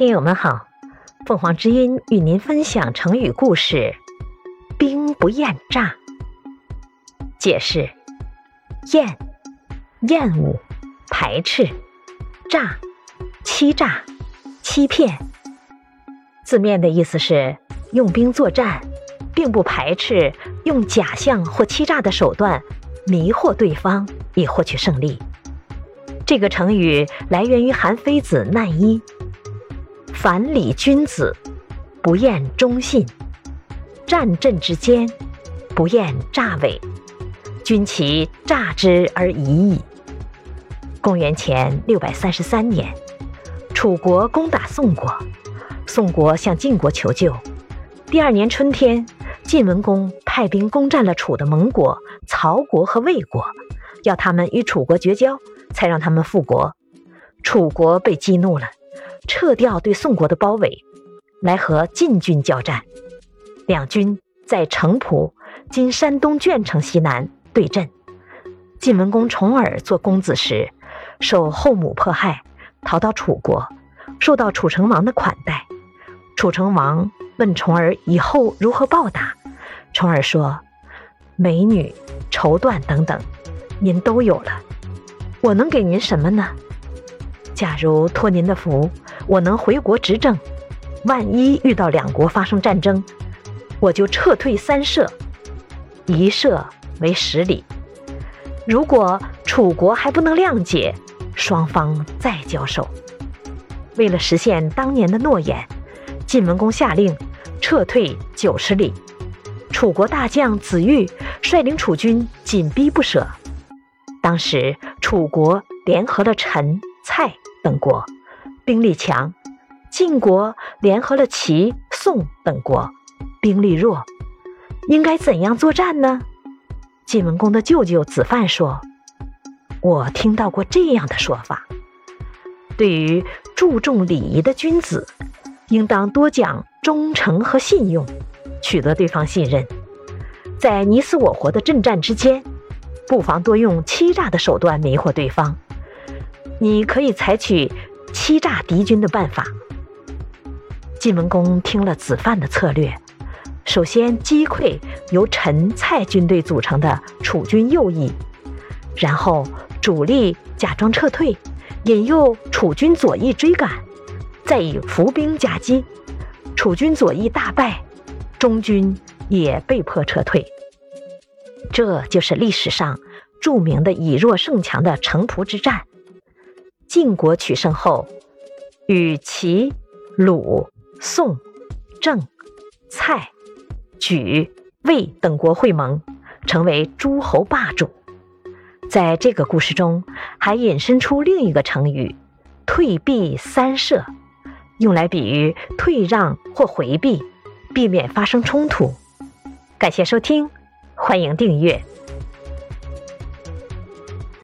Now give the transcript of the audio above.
听友们好，凤凰之音与您分享成语故事“兵不厌诈”。解释：厌，厌恶、排斥；诈，欺诈、欺骗。字面的意思是用兵作战，并不排斥用假象或欺诈的手段迷惑对方以获取胜利。这个成语来源于韩非子《难一》。凡礼君子，不厌忠信；战阵之间，不厌诈伪。君其诈之而已矣。公元前六百三十三年，楚国攻打宋国，宋国向晋国求救。第二年春天，晋文公派兵攻占了楚的盟国曹国和魏国，要他们与楚国绝交，才让他们复国。楚国被激怒了。撤掉对宋国的包围，来和晋军交战。两军在城濮（今山东鄄城西南）对阵。晋文公重耳做公子时，受后母迫害，逃到楚国，受到楚成王的款待。楚成王问重耳以后如何报答，重耳说：“美女、绸缎等等，您都有了，我能给您什么呢？假如托您的福。”我能回国执政，万一遇到两国发生战争，我就撤退三舍，一舍为十里。如果楚国还不能谅解，双方再交手。为了实现当年的诺言，晋文公下令撤退九十里。楚国大将子玉率领楚军紧逼不舍。当时楚国联合了陈、蔡等国。兵力强，晋国联合了齐、宋等国，兵力弱，应该怎样作战呢？晋文公的舅舅子范说：“我听到过这样的说法，对于注重礼仪的君子，应当多讲忠诚和信用，取得对方信任。在你死我活的阵战之间，不妨多用欺诈的手段迷惑对方。你可以采取。”欺诈敌军的办法。晋文公听了子范的策略，首先击溃由陈、蔡军队组成的楚军右翼，然后主力假装撤退，引诱楚军左翼追赶，再以伏兵夹击，楚军左翼大败，中军也被迫撤退。这就是历史上著名的以弱胜强的城濮之战。晋国取胜后，与齐、鲁、宋、郑、蔡、莒、魏等国会盟，成为诸侯霸主。在这个故事中，还引申出另一个成语“退避三舍”，用来比喻退让或回避，避免发生冲突。感谢收听，欢迎订阅。